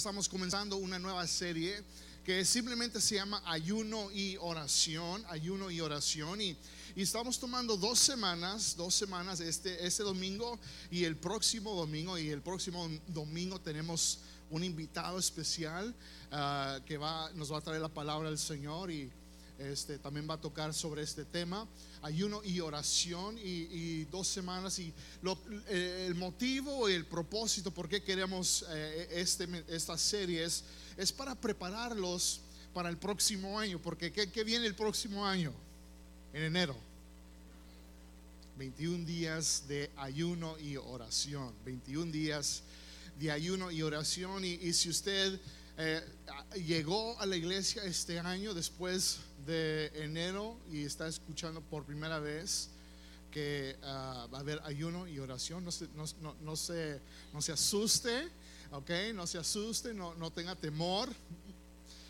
estamos comenzando una nueva serie que simplemente se llama ayuno y oración, ayuno y oración. Y, y estamos tomando dos semanas, dos semanas, este, este domingo y el próximo domingo. Y el próximo domingo tenemos un invitado especial ah, que va, nos va a traer la palabra del Señor y este, también va a tocar sobre este tema, ayuno y oración y, dos semanas. Y eh, el motivo y el propósito por qué queremos eh, este, esta serie es, para prepararlos para el próximo año, porque ¿qué, viene el próximo año? En enero. 21 días de ayuno y oración. 21 días de ayuno y oración. Y, si usted eh, llegó a la iglesia este año después de enero y está escuchando por primera vez que ah, va a haber ayuno y oración, no se, no, no, se, no se asuste, ok, no se asuste, no, no tenga temor.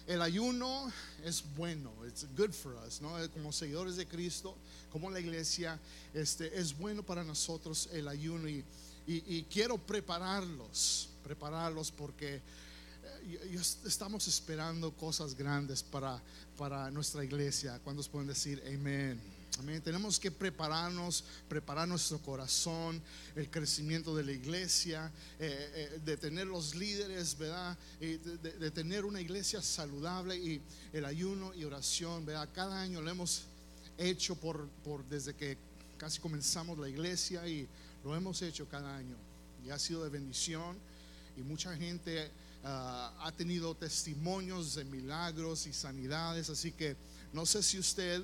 El ayuno es bueno, it's good for us, ¿no? Como seguidores de Cristo, como la iglesia, este, es bueno para nosotros el ayuno y, y quiero prepararlos, prepararlos porque estamos esperando cosas grandes para, para nuestra iglesia. ¿Cuántos pueden decir amén? Amén. Tenemos que prepararnos, preparar nuestro corazón, el crecimiento de la iglesia, eh, eh, de tener los líderes, ¿verdad? de, tener una iglesia saludable y el ayuno y oración, ¿verdad? Cada año lo hemos hecho por, por desde que casi comenzamos la iglesia y lo hemos hecho cada año y ha sido de bendición y mucha gente Ah, ha tenido testimonios de milagros y sanidades, así que no sé si usted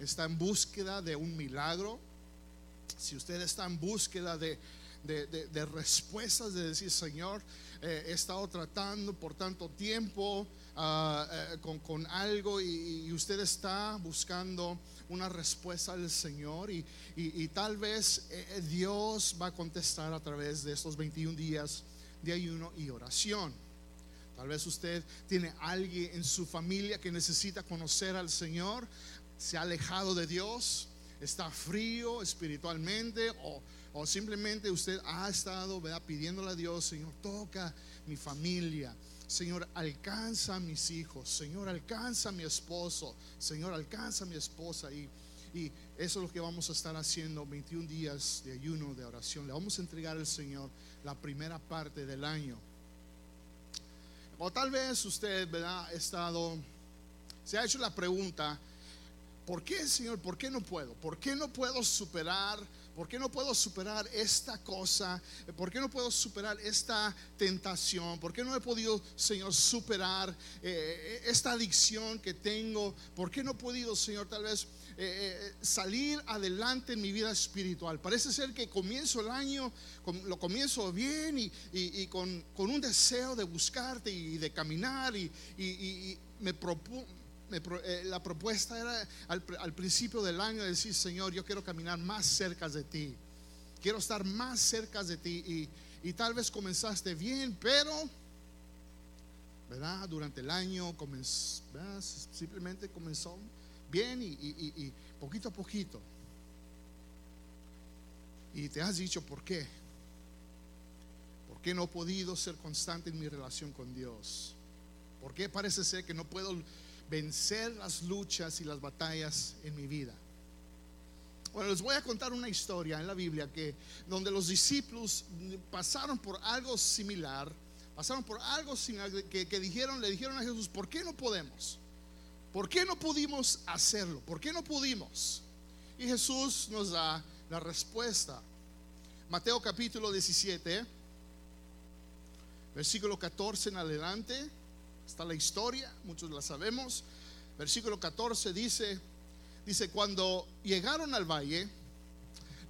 está en búsqueda de un milagro, si usted está en búsqueda de, de, respuestas, de decir, Señor, eh, he estado tratando por tanto tiempo ah, eh, con, con, algo y, usted está buscando una respuesta del Señor y, y, tal vez eh, Dios va a contestar a través de estos 21 días de ayuno y oración. Tal vez usted tiene alguien en su familia que necesita conocer al Señor, se ha alejado de Dios, está frío espiritualmente o, simplemente usted ha estado pidiéndole a Dios, Señor, toca mi familia. Señor, alcanza a mis hijos. Señor, alcanza a mi esposo. Señor, alcanza a mi esposa. Y, y eso es lo que vamos a estar haciendo 21 días de ayuno, de oración. Le vamos a entregar al Señor la primera parte del año. O tal vez usted, ¿verdad? Ha estado, se ha hecho la pregunta, ¿por qué, Señor? ¿Por qué no puedo? ¿Por qué no puedo superar? ¿Por qué no puedo superar esta cosa? ¿Por qué no puedo superar esta tentación? ¿Por qué no he podido, Señor, superar eh, esta adicción que tengo? ¿Por qué no he podido, Señor, tal vez eh, eh, salir adelante en mi vida espiritual. Parece ser que comienzo el año, lo comienzo bien y, con, un deseo de buscarte y de caminar y, me eh, la propuesta era al, principio del año decir, Señor, yo quiero caminar más cerca de ti. Quiero estar más cerca de ti. Y, tal vez comenzaste bien, pero, ¿verdad? Durante el año simplemente comenzó bien y, poquito a poquito. Y te has dicho, ¿por qué? ¿Por qué no he podido ser constante en mi relación con Dios? ¿Por qué parece ser que no puedo vencer las luchas y las batallas en mi vida? Bueno, les voy a contar una historia en la Biblia que donde los discípulos pasaron por algo similar, pasaron por algo similar que, que dijeron, le dijeron a Jesús, ¿por qué no podemos? ¿Por qué no pudimos hacerlo? ¿Por qué no pudimos? Y Jesús nos da la respuesta. Mateo capítulo 17, versículo 14 en adelante, está la historia, muchos la sabemos. Versículo 14 dice, dice, cuando llegaron al valle,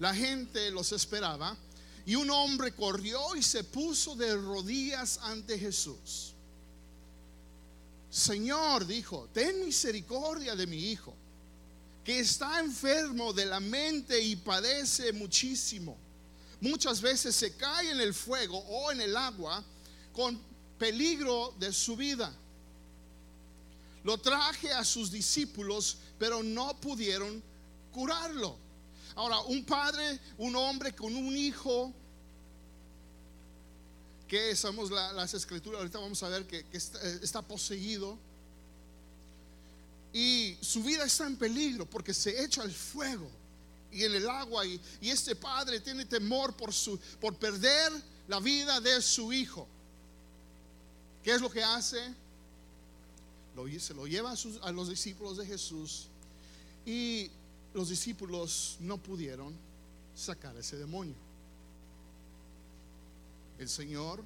la gente los esperaba y un hombre corrió y se puso de rodillas ante Jesús. Señor, dijo, ten misericordia de mi hijo, que está enfermo de la mente y padece muchísimo. Muchas veces se cae en el fuego o en el agua con peligro de su vida. Lo traje a sus discípulos, pero no pudieron curarlo. Ahora, un padre, un hombre con un hijo que somos las escrituras, ahorita vamos a ver que, está, poseído. Y su vida está en peligro porque se echa al fuego y en el agua. Y, este padre tiene temor por, su, por perder la vida de su hijo. ¿Qué es lo que hace? se lo lleva a, a los discípulos de Jesús. Y los discípulos no pudieron sacar ese demonio el Señor,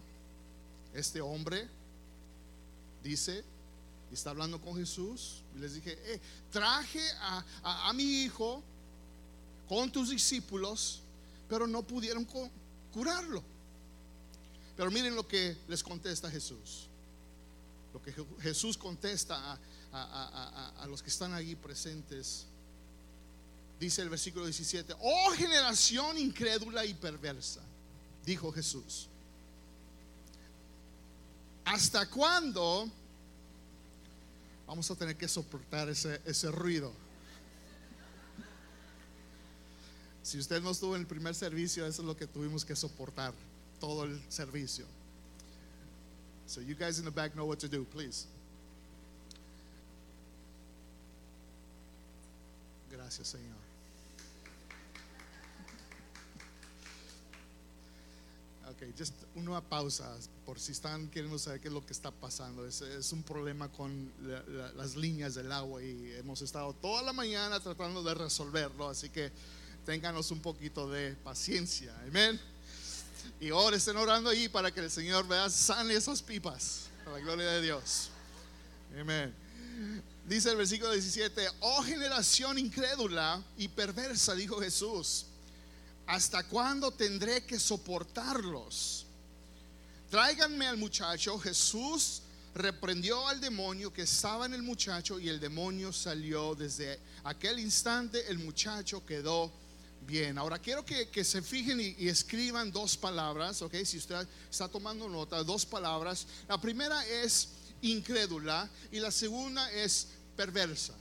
este hombre, dice, y está hablando con Jesús, y les dije, eh, traje a, mi hijo con tus discípulos, pero no pudieron curarlo. Pero miren lo que les contesta Jesús. Lo que Jesús contesta a, a, los que están allí presentes. Dice el versículo 17, oh generación incrédula y perversa, dijo Jesús. ¿Hasta cuándo vamos a tener que soportar ese, ese ruido? Si usted no estuvo en el primer servicio, eso es lo que tuvimos que soportar, todo el servicio. So you guys in the back know what to do, please. Gracias, Señor. Ok, just una pausa por si están queriendo saber qué es lo que está pasando. Es, es un problema con las líneas del agua y hemos estado toda la mañana tratando de resolverlo, así que ténganos un poquito de paciencia. Amén. Y ahora estén orando ahí para que el Señor vea sane esas pipas. Para la gloria de Dios. Amén. Dice el versículo 17, oh generación incrédula y perversa, dijo Jesús ¿hasta cuándo tendré que soportarlos? Tráiganme al muchacho. Jesús reprendió al demonio que estaba en el muchacho y el demonio salió. Desde aquel instante el muchacho quedó bien. Ahora quiero que, se fijen y, y, escriban dos palabras, ok, si usted está tomando nota, dos palabras. La primera es incrédula y la segunda es perversa.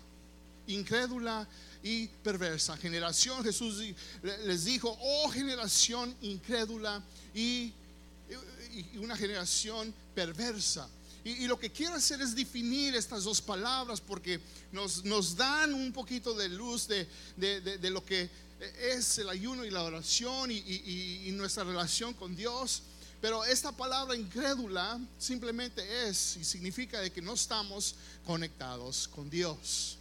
Incrédula y perversa. Generación, Jesús les dijo, oh generación incrédula y, una generación perversa. Y, lo que quiero hacer es definir estas dos palabras porque nos, nos dan un poquito de luz de, de, lo que es el ayuno y la oración y, y nuestra relación con Dios. Pero esta palabra incrédula simplemente es y significa de que no estamos conectados con Dios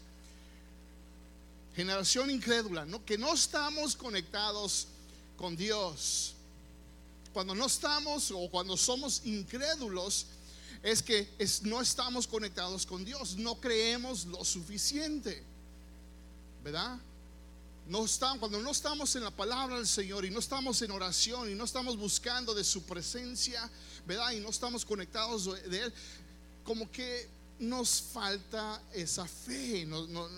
generación incrédula, que no estamos conectados con Dios. Cuando no estamos o cuando somos incrédulos, es que no estamos conectados con Dios, no creemos lo suficiente, ¿verdad? Cuando no estamos en la palabra del Señor y no estamos en oración y no estamos buscando de su presencia, ¿verdad? Y no estamos conectados de Él, como que nos falta esa fe. No,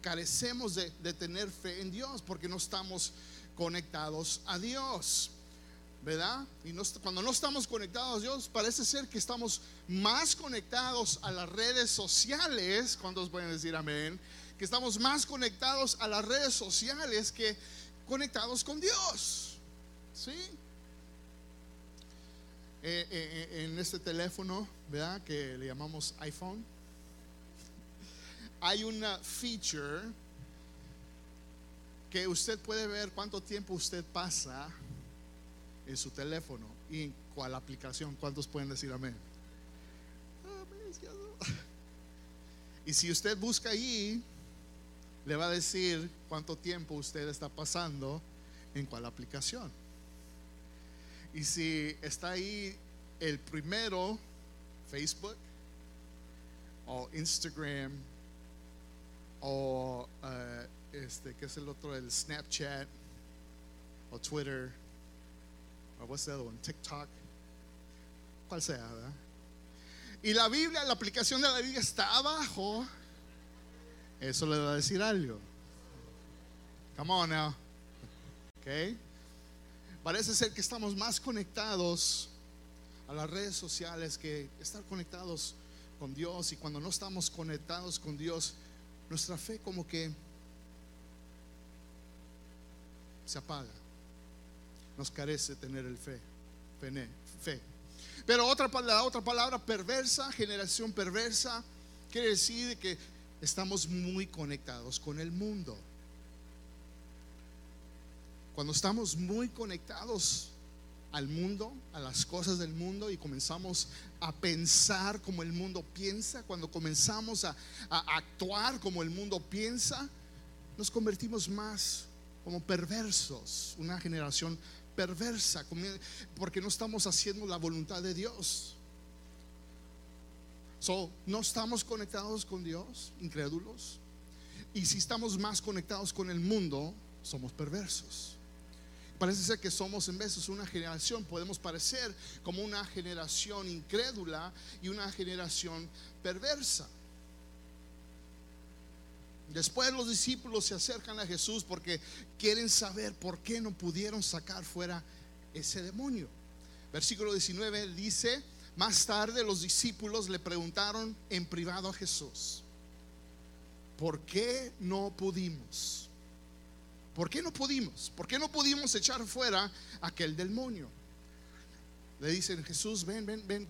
carecemos de, tener fe en Dios porque no estamos conectados a Dios. ¿verdad? Y cuando no estamos conectados a Dios, parece ser que estamos más conectados a las redes sociales. ¿Cuántos pueden decir amén? Que estamos más conectados a las redes sociales que conectados con Dios. ¿Sí? Eh, eh, eh, en este teléfono, ¿verdad? Que le llamamos iPhone hay una feature que usted puede ver cuánto tiempo usted pasa en su teléfono y en cuál aplicación. ¿Cuántos pueden decir amén? Y si usted busca allí, le va a decir cuánto tiempo usted está pasando en cuál aplicación. Y si está ahí el primero, Facebook o Instagram o uh, este, ¿qué es el otro? El Snapchat o Twitter o what's the other one? TikTok, cual sea, ¿verdad? Y la Biblia, la aplicación de la Biblia está abajo. Eso le va a decir algo. Come on now. Okay. Parece ser que estamos más conectados a las redes sociales que estar conectados con Dios. Y cuando no estamos conectados con Dios, nuestra fe como que se apaga. Nos carece tener el fe, fe. Pero otra, la otra palabra, perversa, generación perversa, quiere decir que estamos muy conectados con el mundo. Cuando estamos muy conectados al mundo, a las cosas del mundo y comenzamos a pensar como el mundo piensa, cuando comenzamos a, actuar como el mundo piensa, nos convertimos más como perversos, una generación perversa, porque no estamos haciendo la voluntad de Dios. So, no estamos conectados con Dios, incrédulos. Y si estamos más conectados con el mundo, somos perversos. Parece ser que somos en veces una generación, podemos parecer como una generación incrédula y una generación perversa. Después los discípulos se acercan a Jesús porque quieren saber por qué no pudieron sacar fuera ese demonio. Versículo 19 dice, más tarde los discípulos le preguntaron en privado a Jesús, ¿por qué no pudimos? ¿Por qué no pudimos? ¿Por qué no pudimos echar fuera aquel demonio? Le dicen, Jesús, ven, ven, ven,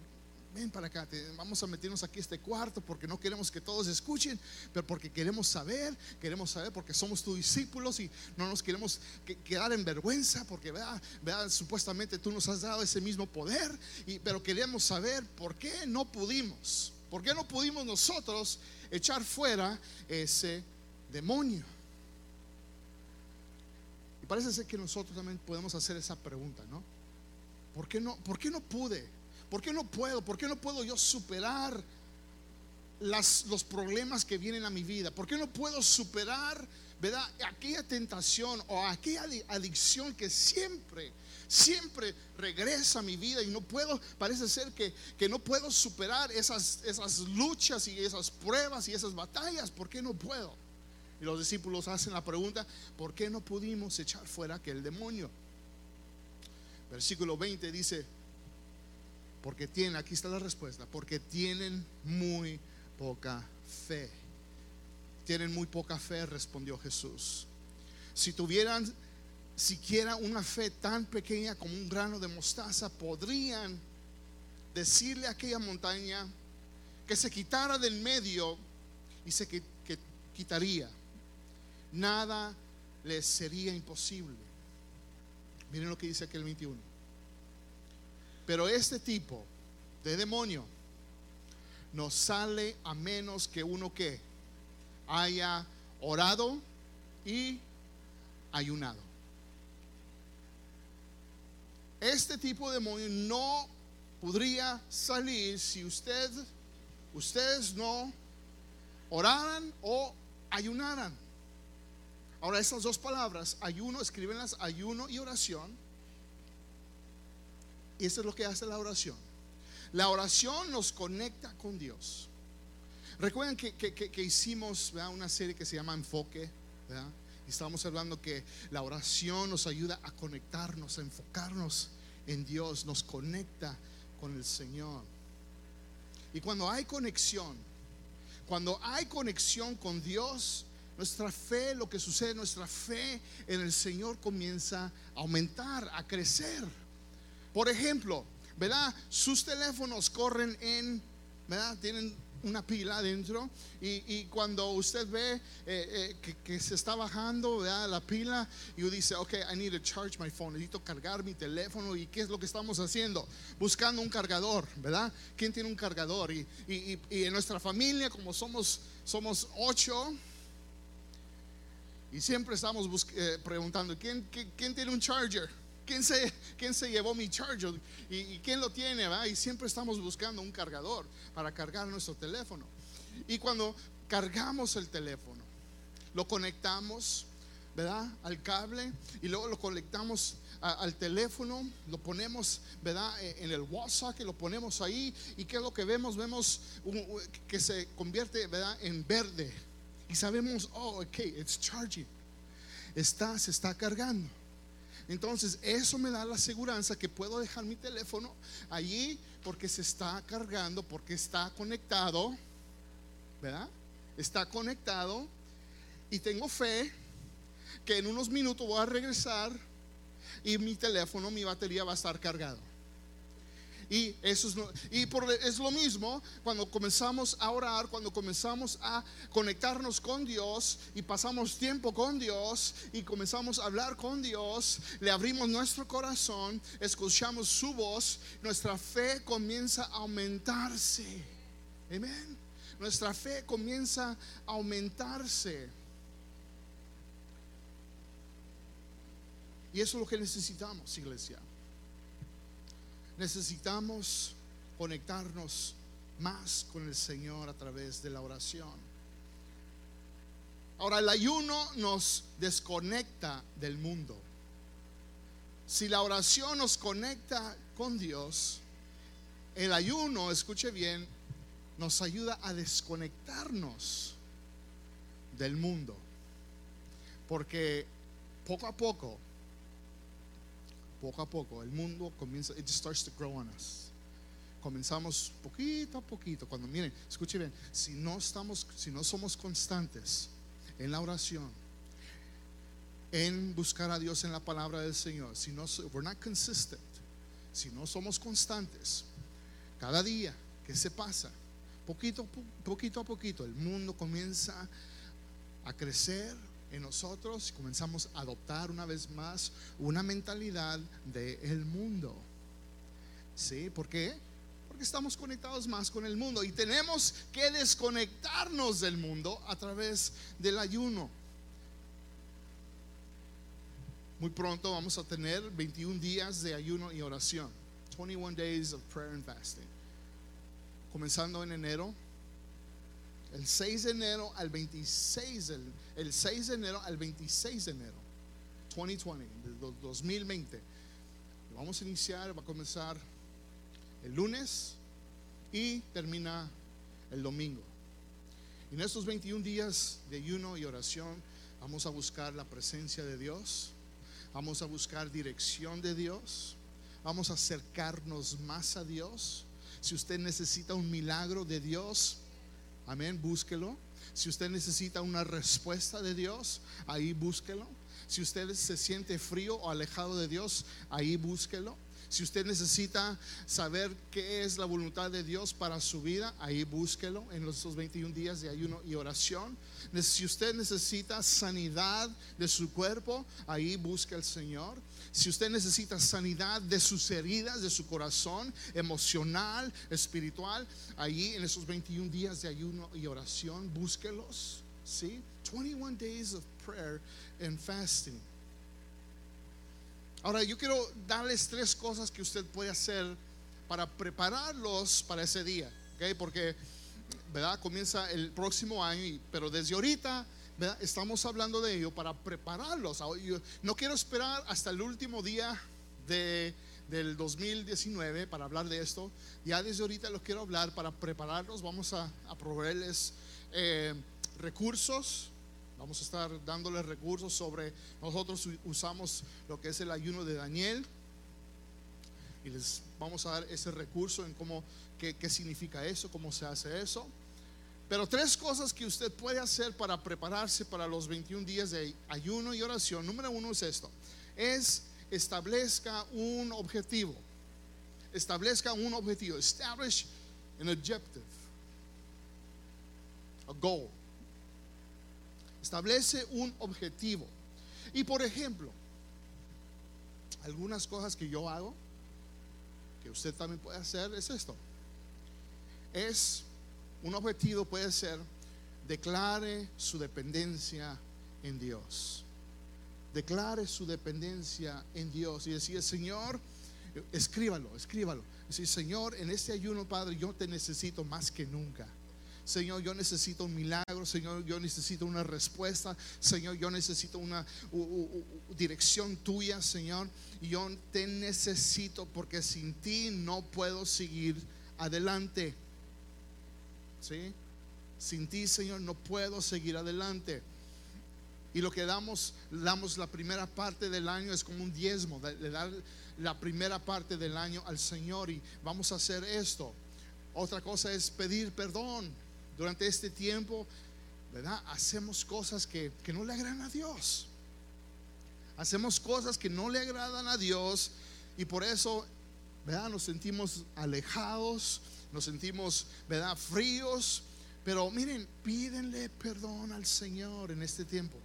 ven para acá, vamos a meternos aquí este cuarto porque no queremos que todos escuchen, pero porque queremos saber, queremos saber porque somos tus discípulos y no nos queremos quedar en vergüenza porque vea, vea, supuestamente tú nos has dado ese mismo poder, y, pero queremos saber por qué no pudimos, por qué no pudimos nosotros echar fuera ese demonio. Parece ser que nosotros también podemos hacer esa pregunta, ¿no? ¿Por qué no, por qué no pude? ¿Por qué no puedo? ¿Por qué no puedo yo superar los problemas que vienen a mi vida? ¿Por qué no puedo superar, verdad, aquella tentación o aquella adicción que siempre, siempre regresa a mi vida y no puedo, parece ser que, que no puedo superar esas, esas luchas y esas pruebas y esas batallas? ¿Por qué no puedo? Y los discípulos hacen la pregunta, ¿por qué no pudimos echar fuera aquel demonio? Versículo 20 dice, porque tienen, aquí está la respuesta, porque tienen muy poca fe. Tienen muy poca fe, respondió Jesús. Si tuvieran siquiera una fe tan pequeña como un grano de mostaza, podrían decirle a aquella montaña que se quitara del medio y se quitaría. Nada les sería imposible. Miren lo que dice aquel 21. Pero este tipo de demonio no sale a menos que uno que haya orado y ayunado. Este tipo de demonio no podría salir si usted, ustedes no oraran o ayunaran. Ahora esas dos palabras, ayuno, escríbenlas, ayuno y oración y eso es lo que hace la oración. La oración nos conecta con Dios. Recuerden que, hicimos una serie que se llama Enfoque, y estábamos hablando que la oración nos ayuda a conectarnos, a enfocarnos en Dios, nos conecta con el Señor. Y cuando hay conexión, cuando hay conexión con Dios, nuestra fe, lo que sucede, nuestra fe en el Señor comienza a aumentar, a crecer. Por ejemplo, ¿verdad? Sus teléfonos corren en, ¿verdad? Tienen una pila adentro y, cuando usted ve eh, eh, que, se está bajando ¿verdad? la pila y dice, ok, I need to charge my phone, necesito cargar mi teléfono y qué es lo que estamos haciendo? Buscando un cargador, ¿verdad? ¿Quién tiene un cargador? Y, en nuestra familia, como somos, somos ocho, y siempre estamos eh, preguntando, ¿quién, ¿quién tiene un charger? ¿quién se, quién se llevó mi charger? ¿Y, quién lo tiene? Y siempre estamos buscando un cargador para cargar nuestro teléfono. Y cuando cargamos el teléfono, lo conectamos, ¿verdad? Al cable y luego lo conectamos al teléfono, lo ponemos, ¿verdad? E, en el WhatsApp, y lo ponemos ahí. ¿Y qué es lo que vemos? Vemos que se convierte, ¿verdad? En verde. Y sabemos, oh, ok, it's charging. Está, se está cargando. Entonces, eso me da la seguridad que puedo dejar mi teléfono allí porque se está cargando, porque está conectado, ¿verdad? Está conectado y tengo fe que en unos minutos voy a regresar y mi teléfono, mi batería va a estar cargado. Y eso es, y es lo mismo cuando comenzamos a orar, cuando comenzamos a conectarnos con Dios y pasamos tiempo con Dios y comenzamos a hablar con Dios, le abrimos nuestro corazón, escuchamos su voz, nuestra fe comienza a aumentarse. Amén. Nuestra fe comienza a aumentarse. Y eso es lo que necesitamos, iglesia. Necesitamos conectarnos más con el Señor a través de la oración. Ahora, el ayuno nos desconecta del mundo. Si la oración nos conecta con Dios, el ayuno, escuche bien, nos ayuda a desconectarnos del mundo. Porque poco a poco poco a poco, el mundo comienza, it starts to grow on us. Comenzamos poquito a poquito. Cuando miren, escuchen bien, si no estamos, si no somos constantes en la oración, en buscar a Dios en la palabra del Señor, si no, we're not consistent, si no somos constantes, cada día que se pasa, poquito, poquito a poquito, el mundo comienza a crecer, en nosotros comenzamos a adoptar una vez más una mentalidad del mundo. ¿Sí? ¿Por qué? Porque estamos conectados más con el mundo y tenemos que desconectarnos del mundo a través del ayuno. Muy pronto vamos a tener 21 días de ayuno y oración. 21 days of prayer and fasting. Comenzando en enero, el 6 de enero al 26, el, 6 de enero al 26 de enero, 2020, 2020. Vamos a iniciar, va a comenzar el lunes y termina el domingo. En estos 21 días de ayuno y oración vamos a buscar la presencia de Dios, vamos a buscar dirección de Dios, vamos a acercarnos más a Dios. Si usted necesita un milagro de Dios, Amén, búsquelo. Si usted necesita una respuesta de Dios, ahí búsquelo. Si usted se siente frío o alejado de Dios, ahí búsquelo. Si usted necesita saber qué es la voluntad de Dios para su vida, ahí búsquelo en los 21 días de ayuno y oración. Si usted necesita sanidad de su cuerpo, ahí busque al Señor. Si usted necesita sanidad de sus heridas, de su corazón, emocional, espiritual, ahí en esos 21 días de ayuno y oración, búsquelos. ¿Sí? 21 days of prayer and fasting. Ahora, yo quiero darles tres cosas que usted puede hacer para prepararlos para ese día, ¿ok? Porque, ¿verdad? Comienza el próximo año, pero desde ahorita estamos hablando de ello para prepararlos. no quiero esperar hasta el último día de, del 2019 para hablar de esto. Ya desde ahorita lo quiero hablar para prepararlos. Vamos a, a proveerles eh, recursos. Vamos a estar dándoles recursos sobre, nosotros usamos lo que es el ayuno de Daniel y les vamos a dar ese recurso en cómo, qué, qué significa eso, cómo se hace eso. Pero tres cosas que usted puede hacer para prepararse para los 21 días de ayuno y oración. Número uno es esto. Es establezca un objetivo. Establezca un objetivo. Establish an objective. A goal. Establece un objetivo. Y por ejemplo, algunas cosas que yo hago, que usted también puede hacer, es esto. Es un objetivo puede ser, declare su dependencia en Dios. Declare su dependencia en Dios y decir, Señor, escríbalo, escríbalo. Decir, Señor, en este ayuno, Padre, yo te necesito más que nunca. Señor, yo necesito un milagro, Señor, yo necesito una respuesta, Señor, yo necesito una dirección tuya, Señor, yo te necesito porque sin ti no puedo seguir adelante. ¿sí? Sin ti, Señor, no puedo seguir adelante. Y lo que damos, damos la primera parte del año es como un diezmo, le dar la primera parte del año al Señor y vamos a hacer esto. Otra cosa es pedir perdón. Durante este tiempo, ¿verdad? Hacemos cosas que, que no le agradan a Dios. Hacemos cosas que no le agradan a Dios y por eso ¿verdad? Nos sentimos alejados, nos sentimos, ¿verdad? Fríos. Pero miren, pídenle perdón al Señor en este tiempo.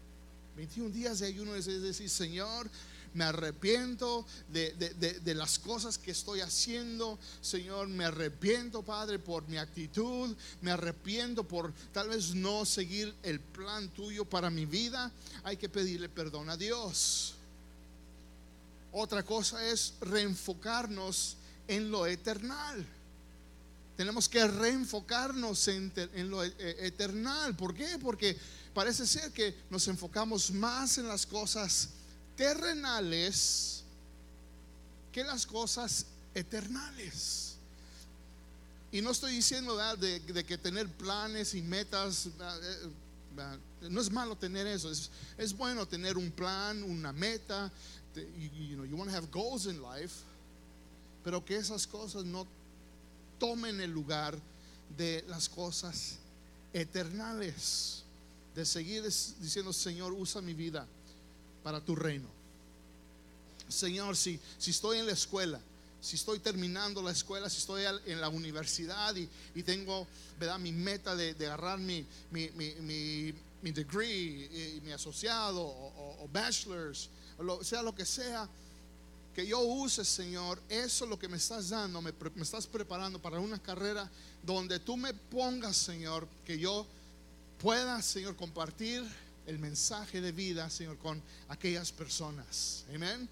21 días de ayuno es decir, Señor, me arrepiento de, de, las cosas que estoy haciendo. Señor, me arrepiento, Padre, por mi actitud. Me arrepiento por tal vez no seguir el plan tuyo para mi vida. Hay que pedirle perdón a Dios. Otra cosa es reenfocarnos en lo eternal. Tenemos que reenfocarnos en, en lo eternal. ¿Por qué? Porque parece ser que nos enfocamos más en las cosas terrenales que las cosas eternales. Y no estoy diciendo de, que tener planes y metas, eh, no es malo tener eso, es, bueno tener un plan, una meta, you, know, you want to have goals in life, pero que esas cosas no tomen el lugar de las cosas eternales, de seguir diciendo, Señor, usa mi vida para tu reino. Señor, si, si estoy en la escuela, si estoy terminando la escuela, si estoy en la universidad y, tengo ¿verdad? mi meta de, agarrar mi, mi, mi, mi, degree, y, mi asociado o, bachelor's, o sea lo que sea, que yo use, Señor, eso es lo que me estás dando, me, me estás preparando para una carrera donde tú me pongas, Señor, que yo pueda, Señor, compartir el mensaje de vida, Señor, con aquellas personas. Amén.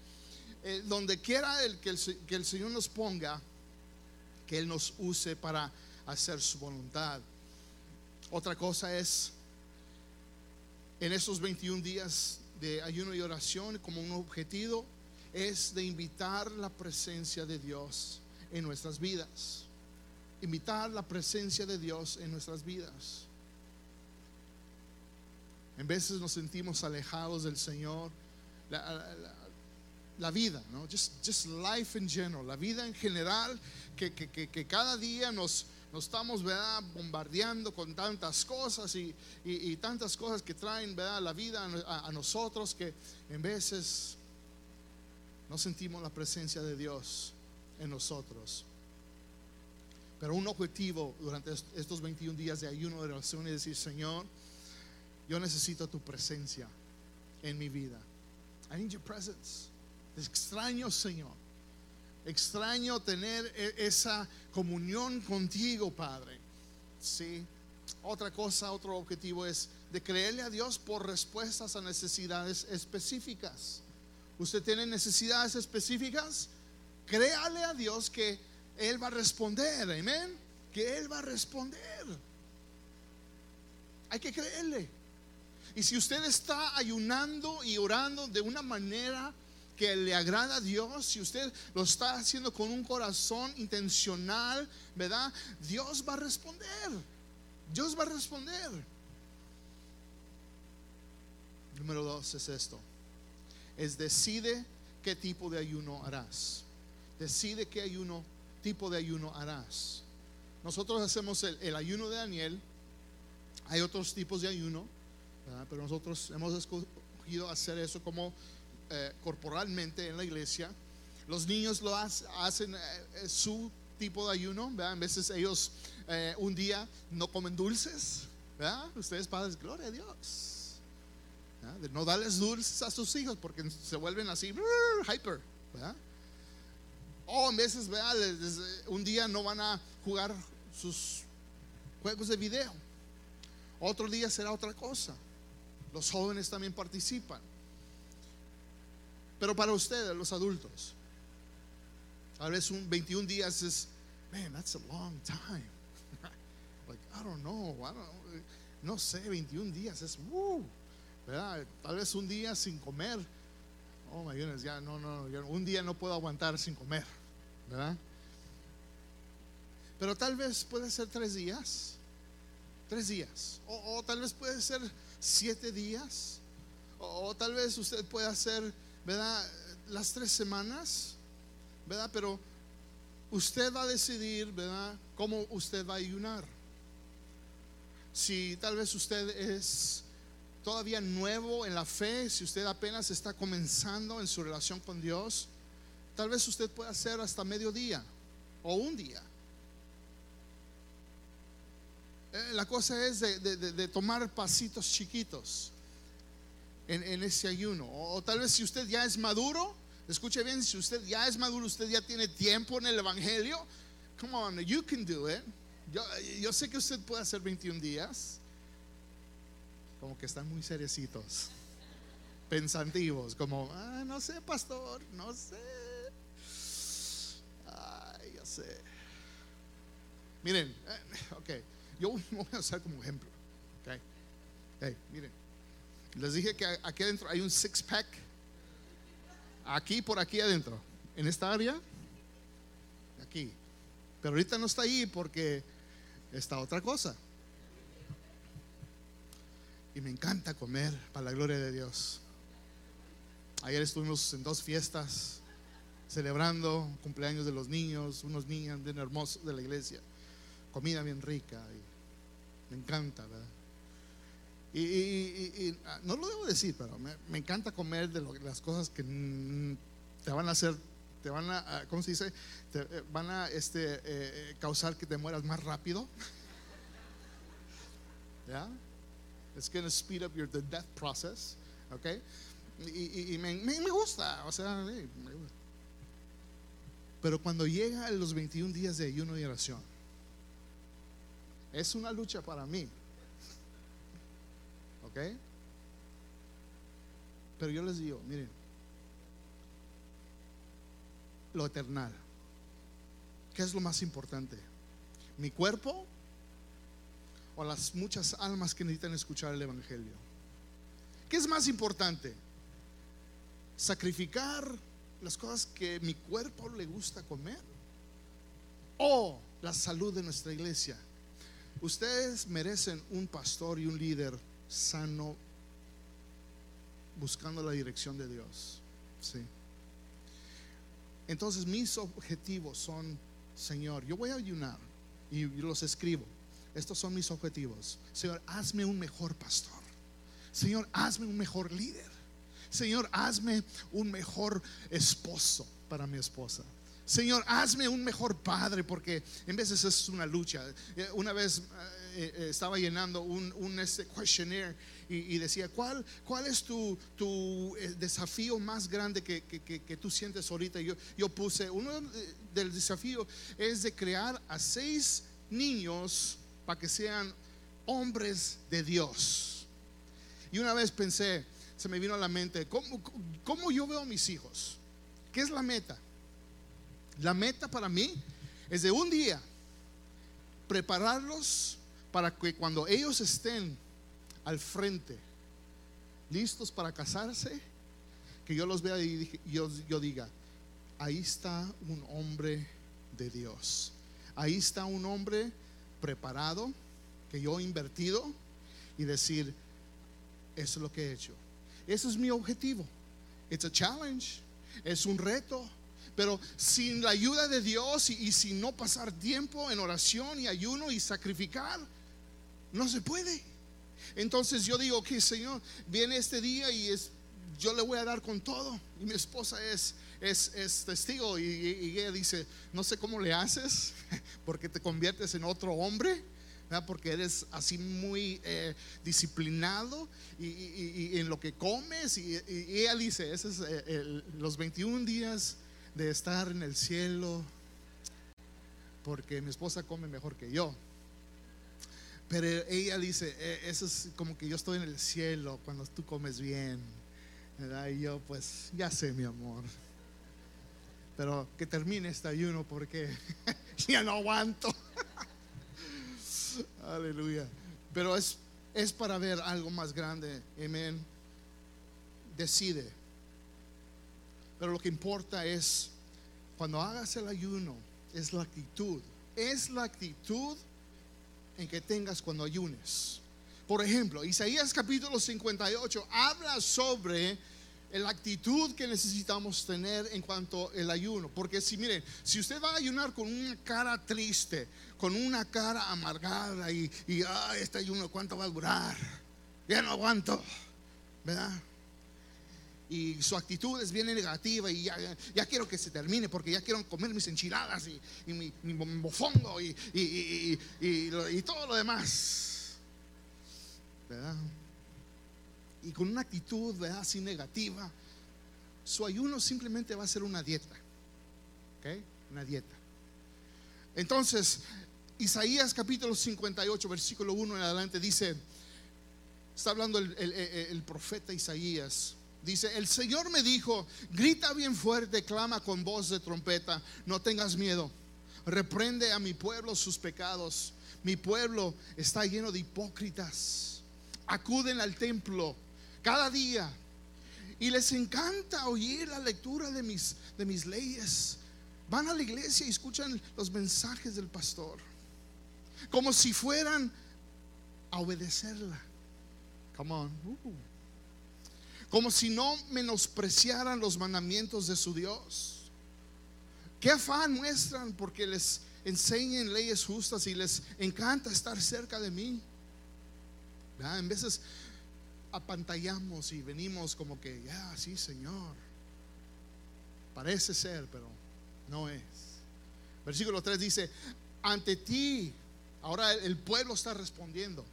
Eh, donde quiera el, que, el, que el Señor nos ponga, que Él nos use para hacer su voluntad. Otra cosa es, en estos 21 días de ayuno y oración, como un objetivo, es de invitar la presencia de Dios en nuestras vidas. Invitar la presencia de Dios en nuestras vidas. En veces nos sentimos alejados del Señor. La, vida, ¿no? Just, life in general, la vida en general, que, que, que, cada día nos, estamos ¿verdad? bombardeando con tantas cosas y, y, tantas cosas que traen ¿verdad? la vida a, nosotros que en veces no sentimos la presencia de Dios en nosotros. Pero un objetivo durante estos 21 días de ayuno de oración es decir, Señor, yo necesito tu presencia en mi vida. I need your presence. Extraño, Señor. Extraño tener e-, esa comunión contigo, Padre. Sí. Otra cosa, otro objetivo es de creerle a Dios por respuestas a necesidades específicas. ¿Usted tiene necesidades específicas? Créale a Dios que Él va a responder. Amén. Que Él va a responder. Hay que creerle. Y si usted está ayunando y orando de una manera que le agrada a Dios, si usted lo está haciendo con un corazón intencional, ¿verdad? Dios va a responder. Dios va a responder. Número dos es esto. Es decide qué tipo de ayuno harás. Decide qué ayuno, tipo de ayuno harás. Nosotros hacemos el, el ayuno de Daniel. Hay otros tipos de ayuno pero nosotros hemos escogido hacer eso como eh, corporalmente en la iglesia. Los niños lo hacen eh, su tipo de ayuno. A veces ellos eh, un día no comen dulces. Ustedes padres, gloria a Dios. No darles dulces a sus hijos porque se vuelven así, hyper, ¿verdad? O en veces, ¿verdad? un día no van a jugar sus juegos de video. Otro día será otra cosa. Los jóvenes también participan. Pero para ustedes, los adultos, tal vez un 21 días es, man, that's a long time. like, I don't know, no sé, 21 días es, woo, ¿verdad? Tal vez un día sin comer. Oh my goodness, ya no, no, un día no puedo aguantar sin comer, ¿verdad? Pero tal vez puede ser tres días, tres días, o tal vez puede ser siete días. O, tal vez usted pueda hacer, ¿verdad? Las tres semanas, ¿verdad? Pero usted va a decidir, ¿verdad? Cómo usted va a ayunar. Si tal vez usted es todavía nuevo en la fe, si usted apenas está comenzando en su relación con Dios, Tal vez usted pueda hacer hasta mediodía o un día. Eh, la cosa es de, tomar pasitos chiquitos en, ese ayuno. O, tal vez si usted ya es maduro, escuche bien, si usted ya es maduro, usted ya tiene tiempo en el Evangelio, come on, you can do it. Yo, yo sé que usted puede hacer 21 días. Como que están muy seriecitos, pensativos, como, ah, no sé, pastor, no sé. Ay, ya sé. Miren, eh, ok yo voy a usar como ejemplo. Okay. miren, les dije que aquí adentro hay un six pack. Aquí, por aquí adentro. En esta área. Aquí. Pero ahorita no está ahí porque está otra cosa. Y me encanta comer para la gloria de Dios. Ayer estuvimos en dos fiestas celebrando cumpleaños de los niños, unos niños bien hermosos de la iglesia comida bien rica. Y me encanta, ¿verdad? Y, ah, no lo debo decir, pero me, encanta comer de, las cosas que te van a hacer, te van a, ah, ¿cómo se dice? Te eh, van a este, eh, causar que te mueras más rápido. ¿Ya? It's going to speed up your death process, ¿ok? Y, me, me, gusta, o sea, Pero cuando llega a los 21 días de ayuno y oración, es una lucha para mí. ¿Ok? Pero yo les digo, miren, lo eternal. ¿Qué es lo más importante? ¿Mi cuerpo o las muchas almas que necesitan escuchar el Evangelio? ¿Qué es más importante? ¿Sacrificar las cosas que mi cuerpo le gusta comer? ¿O la salud de nuestra iglesia? Ustedes merecen un pastor y un líder sano buscando la dirección de Dios. Sí. Entonces mis objetivos son, Señor, yo voy a ayunar y los escribo. Estos son mis objetivos. Señor, hazme un mejor pastor. Señor, hazme un mejor líder. Señor, hazme un mejor esposo para mi esposa. Señor, hazme un mejor padre, porque en veces es una lucha. Eh, una vez eh, eh, estaba llenando un, un este questionnaire y, decía, ¿cuál, cuál es tu, tu desafío más grande que, que, tú sientes ahorita? Yo, yo puse, uno del desafío es de crear a seis niños para que sean hombres de Dios. Y una vez pensé, se me vino a la mente, ¿cómo, cómo yo veo a mis hijos? ¿Qué es la meta? La meta para mí es de un día prepararlos para que cuando ellos estén al frente, listos para casarse, que yo los vea y yo, diga, ahí está un hombre de Dios. Ahí está un hombre preparado, que yo he invertido, y decir, eso es lo que he hecho. Ese es mi objetivo. It's a challenge, es un reto, pero sin la ayuda de Dios y, sin no pasar tiempo en oración y ayuno y sacrificar, no se puede. Entonces yo digo que Señor, viene este día y es, yo le voy a dar con todo. Y mi esposa es, es, testigo y, ella dice, no sé cómo le haces, porque te conviertes en otro hombre. porque eres así muy eh, disciplinado y, en lo que comes. Y, ella dice, esos es eh, los 21 días de estar en el cielo, porque mi esposa come mejor que yo. Pero ella dice, e, eso es como que yo estoy en el cielo cuando tú comes bien. Y yo pues, ya sé mi amor. Pero que termine este ayuno porque ya no aguanto. Aleluya. Pero es, es para ver algo más grande. Amén. Decide pero lo que importa es, cuando hagas el ayuno, es la actitud. Es la actitud en que tengas cuando ayunes. Por ejemplo, Isaías capítulo 58 habla sobre la actitud que necesitamos tener en cuanto al ayuno. Porque si miren, si usted va a ayunar con una cara triste, con una cara amargada y, y este ayuno, ¿cuánto va a durar? Ya no aguanto, ¿verdad? Y su actitud es bien negativa y ya, quiero que se termine porque ya quiero comer mis enchiladas y, mi, mi mofongo y, y, y, todo lo demás. ¿Verdad? Y con una actitud así negativa, su ayuno simplemente va a ser una dieta. ¿Ok? Una dieta. Entonces, Isaías capítulo 58, versículo 1 en adelante dice, está hablando el, profeta Isaías, dice, el Señor me dijo, grita bien fuerte, clama con voz de trompeta, no tengas miedo, reprende a mi pueblo sus pecados, mi pueblo está lleno de hipócritas, acuden al templo cada día y les encanta oír la lectura de mis, de mis leyes. Van a la iglesia y escuchan los mensajes del pastor como si fueran a obedecerla. Come on. Uh. Como si no menospreciaran los mandamientos de su Dios. ¿Qué afán muestran porque les enseñen leyes justas y les encanta estar cerca de mí? En veces apantallamos y venimos como que, ya, sí, Señor. Parece ser, pero no es. Versículo 3 dice, ante ti Ahora el pueblo está respondiendo.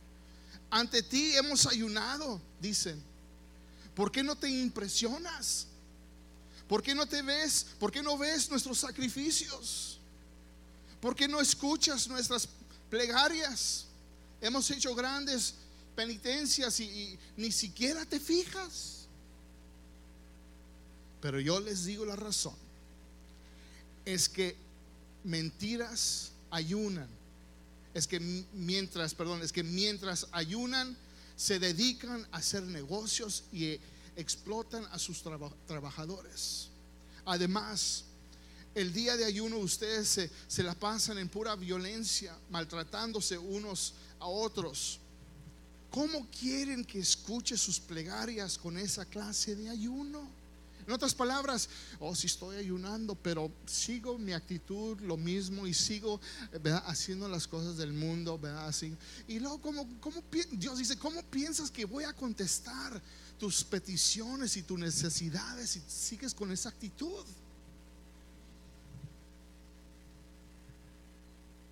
Ante ti hemos ayunado, dicen. ¿Por qué no te impresionas? ¿Por qué no te ves? ¿Por qué no ves nuestros sacrificios? ¿Por qué no escuchas nuestras plegarias? Hemos hecho grandes penitencias y, ni siquiera te fijas. Pero yo les digo la razón. Es que mentiras ayunan es que mientras, perdón, es que mientras ayunan, se dedican a hacer negocios y explotan a sus trabajadores. Además, el día de ayuno ustedes se, se la pasan en pura violencia, maltratándose unos a otros. ¿Cómo quieren que escuche sus plegarias con esa clase de ayuno? En otras palabras, oh, si estoy ayunando, pero sigo mi actitud lo mismo y sigo haciendo las cosas del mundo, ¿verdad? Así. Y luego, ¿cómo, cómo, Dios dice, ¿cómo piensas que voy a contestar tus peticiones y tus necesidades si sigues con esa actitud?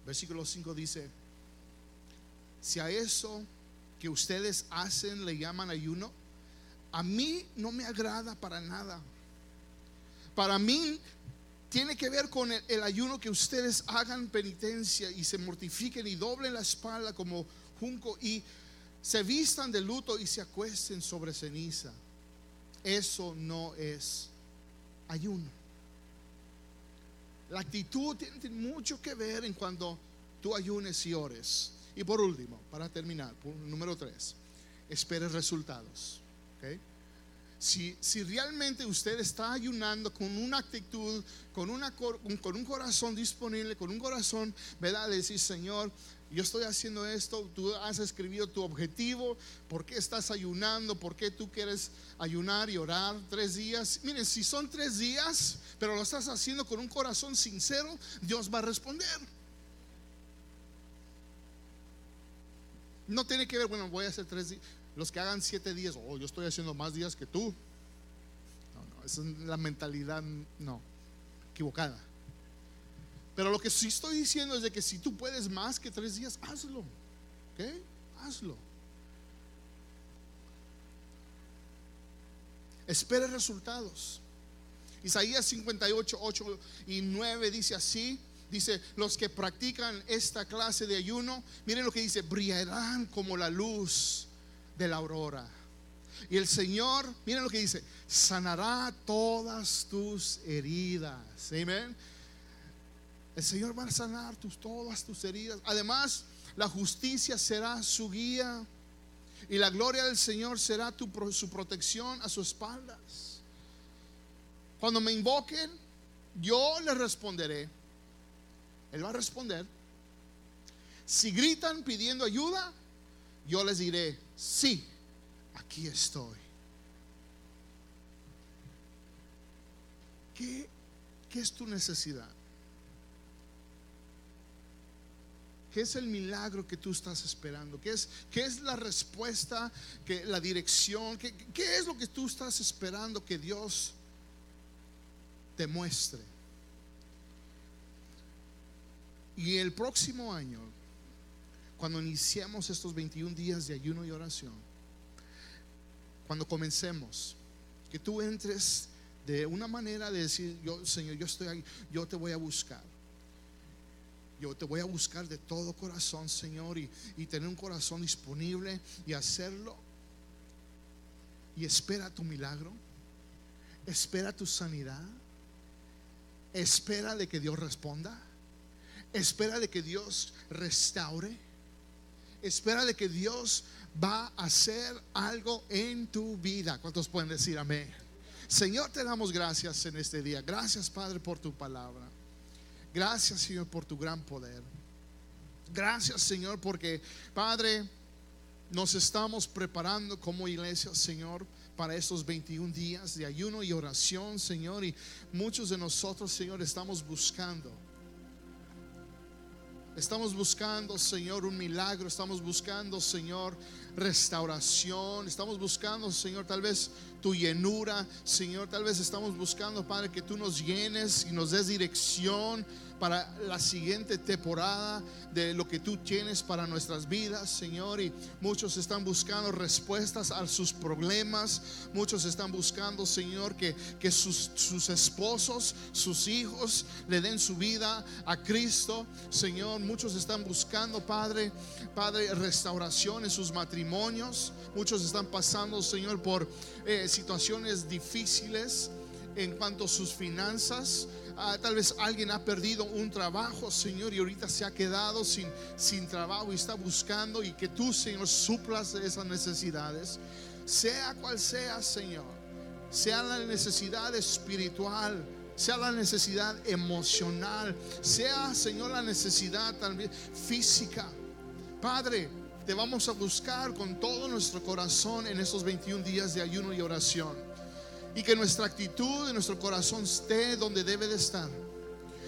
Versículo 5 dice, si a eso que ustedes hacen le llaman ayuno, a mí no me agrada para nada. Para mí tiene que ver con el, ayuno que ustedes hagan penitencia y se mortifiquen y doblen la espalda como junco y se vistan de luto y se acuesten sobre ceniza. Eso no es ayuno. La actitud tiene mucho que ver en cuando tú ayunes y ores. Y por último, para terminar, número tres, espere resultados. Si, si, realmente usted está ayunando con una actitud, con, una, con un corazón disponible, con un corazón, ¿verdad? De decir, Señor, yo estoy haciendo esto, tú has escrito tu objetivo, ¿por qué estás ayunando? ¿Por qué tú quieres ayunar y orar tres días? Miren, si son tres días, pero lo estás haciendo con un corazón sincero, Dios va a responder. No tiene que ver, bueno, voy a hacer tres días. Los que hagan siete días, oh, yo estoy haciendo más días que tú. No, no, esa es la mentalidad, no, equivocada. Pero lo que sí estoy diciendo es de que si tú puedes más que tres días, hazlo. ¿Ok? Hazlo. Espere resultados. Isaías 58, 8 y 9 dice así. Dice, los que practican esta clase de ayuno, miren lo que dice, brillarán como la luz de la aurora. Y el Señor, miren lo que dice, sanará todas tus heridas. Amén. El Señor va a sanar tus, todas tus heridas. Además, la justicia será su guía y la gloria del Señor será tu, su protección a sus espaldas. Cuando me invoquen, yo les responderé. Él va a responder. Si gritan pidiendo ayuda, yo les diré, sí, aquí estoy. ¿Qué, qué es tu necesidad? ¿Qué es el milagro que tú estás esperando? ¿Qué es, qué es la respuesta, que, la dirección? ¿Qué, ¿Qué es lo que tú estás esperando que Dios te muestre? Y el próximo año, cuando iniciemos estos 21 días de ayuno y oración, cuando comencemos, que tú entres de una manera de decir, yo, Señor, yo estoy ahí, yo te voy a buscar. Yo te voy a buscar de todo corazón, Señor, y, y tener un corazón disponible y hacerlo. Y espera tu milagro. Espera tu sanidad. Espera de que Dios responda. Espera de que Dios restaure. Espera de que Dios va a hacer algo en tu vida. ¿Cuántos pueden decir amén? Señor, te damos gracias en este día. Gracias, Padre, por tu palabra. Gracias, Señor, por tu gran poder. Gracias, Señor, porque, Padre, nos estamos preparando como iglesia, Señor, para estos 21 días de ayuno y oración, Señor. Y muchos de nosotros, Señor, estamos buscando Estamos buscando, Señor, un milagro. Estamos buscando, Señor, restauración. Estamos buscando, Señor, tal vez tu llenura. Señor, tal vez estamos buscando, Padre, que tú nos llenes y nos des dirección para la siguiente temporada de lo que tú tienes para nuestras vidas, Señor. Y muchos están buscando respuestas a sus problemas. Muchos están buscando, Señor, que, que sus, esposos, sus hijos le den su vida a Cristo. Señor, muchos están buscando, Padre, Padre, restauración en sus matrimonios. Muchos están pasando, Señor, por eh, situaciones difíciles en cuanto a sus finanzas. Ah, tal vez alguien ha perdido un trabajo, Señor, y ahorita se ha quedado sin, sin trabajo y está buscando y que tú, Señor, suplas esas necesidades. Sea cual sea, Señor, sea la necesidad espiritual, sea la necesidad emocional, sea, Señor, la necesidad también física. Padre, te vamos a buscar con todo nuestro corazón en estos 21 días de ayuno y oración y que nuestra actitud y nuestro corazón esté donde debe de estar.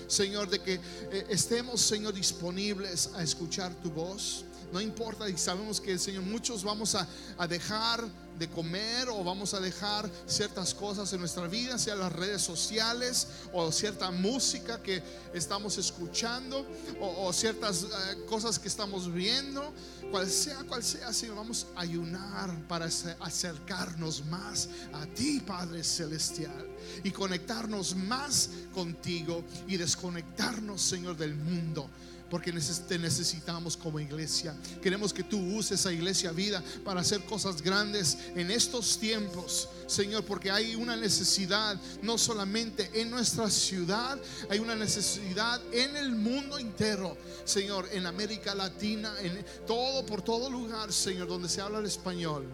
Señor, de que eh, estemos, Señor, disponibles a escuchar tu voz. No importa, y sabemos que, Señor, muchos vamos a, a dejar de comer o vamos a dejar ciertas cosas en nuestra vida, sea las redes sociales o cierta música que estamos escuchando o, ciertas eh, cosas que estamos viendo, cual sea cual sea, Señor, vamos a ayunar para acercarnos más a ti, Padre Celestial, y conectarnos más contigo y desconectarnos, Señor, del mundo porque te necesitamos como iglesia. Queremos que tú uses a iglesia vida para hacer cosas grandes en estos tiempos, Señor, porque hay una necesidad no solamente en nuestra ciudad, hay una necesidad en el mundo entero, Señor, en América Latina, en todo, por todo lugar, Señor, donde se habla el español.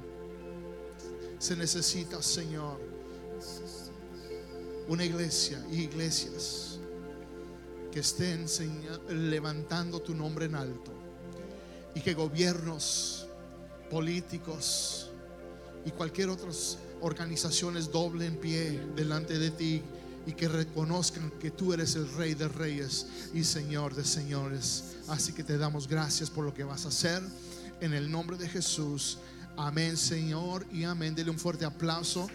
Se necesita, Señor, una iglesia y iglesias que estén levantando tu nombre en alto y que gobiernos políticos y cualquier otras organizaciones doble en pie delante de ti y que reconozcan que tú eres el rey de reyes y señor de señores. Así que te damos gracias por lo que vas a hacer en el nombre de Jesús. Amén, Señor, y amén. Dele un fuerte aplauso.